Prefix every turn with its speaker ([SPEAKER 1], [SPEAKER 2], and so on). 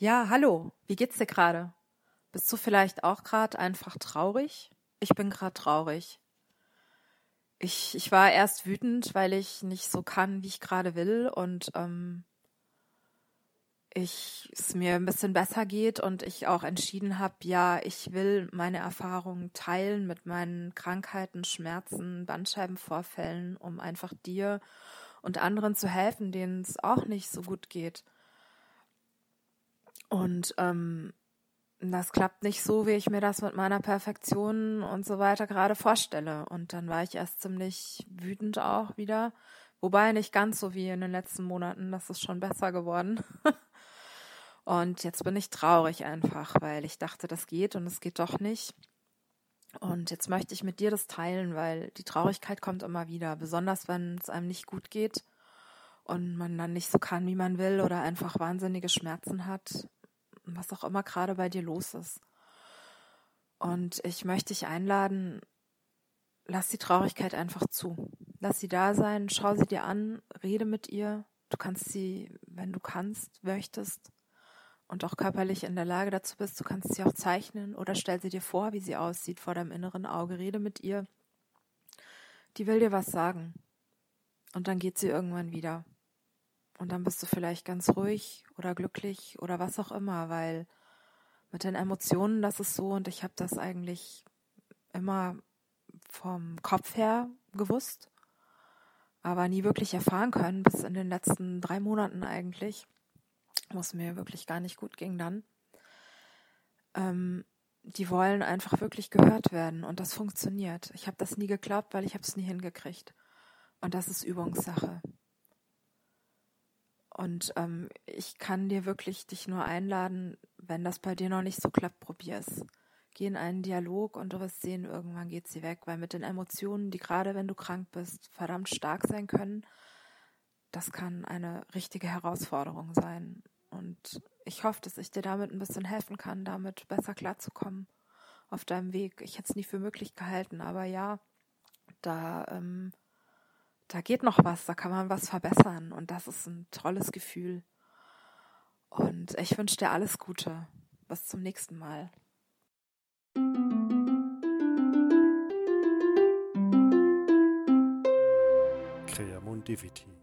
[SPEAKER 1] Ja, hallo, wie geht's dir gerade? Bist du vielleicht auch gerade einfach traurig? Ich bin gerade traurig. Ich, ich war erst wütend, weil ich nicht so kann, wie ich gerade will und ähm, ich es mir ein bisschen besser geht und ich auch entschieden habe, ja, ich will meine Erfahrungen teilen mit meinen Krankheiten, Schmerzen, Bandscheibenvorfällen, um einfach dir und anderen zu helfen, denen es auch nicht so gut geht. Und ähm, das klappt nicht so, wie ich mir das mit meiner Perfektion und so weiter gerade vorstelle. Und dann war ich erst ziemlich wütend auch wieder. Wobei nicht ganz so wie in den letzten Monaten, das ist schon besser geworden. und jetzt bin ich traurig einfach, weil ich dachte, das geht und es geht doch nicht. Und jetzt möchte ich mit dir das teilen, weil die Traurigkeit kommt immer wieder, besonders wenn es einem nicht gut geht und man dann nicht so kann, wie man will oder einfach wahnsinnige Schmerzen hat was auch immer gerade bei dir los ist. Und ich möchte dich einladen, lass die Traurigkeit einfach zu. Lass sie da sein, schau sie dir an, rede mit ihr. Du kannst sie, wenn du kannst, möchtest und auch körperlich in der Lage dazu bist, du kannst sie auch zeichnen oder stell sie dir vor, wie sie aussieht vor deinem inneren Auge. Rede mit ihr. Die will dir was sagen. Und dann geht sie irgendwann wieder. Und dann bist du vielleicht ganz ruhig oder glücklich oder was auch immer, weil mit den Emotionen, das ist so und ich habe das eigentlich immer vom Kopf her gewusst, aber nie wirklich erfahren können, bis in den letzten drei Monaten eigentlich, wo es mir wirklich gar nicht gut ging dann. Ähm, die wollen einfach wirklich gehört werden und das funktioniert. Ich habe das nie geglaubt, weil ich habe es nie hingekriegt. Und das ist Übungssache. Und ähm, ich kann dir wirklich dich nur einladen, wenn das bei dir noch nicht so klappt, probier es. Geh in einen Dialog und du wirst sehen, irgendwann geht sie weg, weil mit den Emotionen, die gerade wenn du krank bist, verdammt stark sein können, das kann eine richtige Herausforderung sein. Und ich hoffe, dass ich dir damit ein bisschen helfen kann, damit besser klarzukommen auf deinem Weg. Ich hätte es nie für möglich gehalten, aber ja, da ähm, da geht noch was, da kann man was verbessern und das ist ein tolles Gefühl. Und ich wünsche dir alles Gute. Bis zum nächsten Mal.
[SPEAKER 2] Creamundivity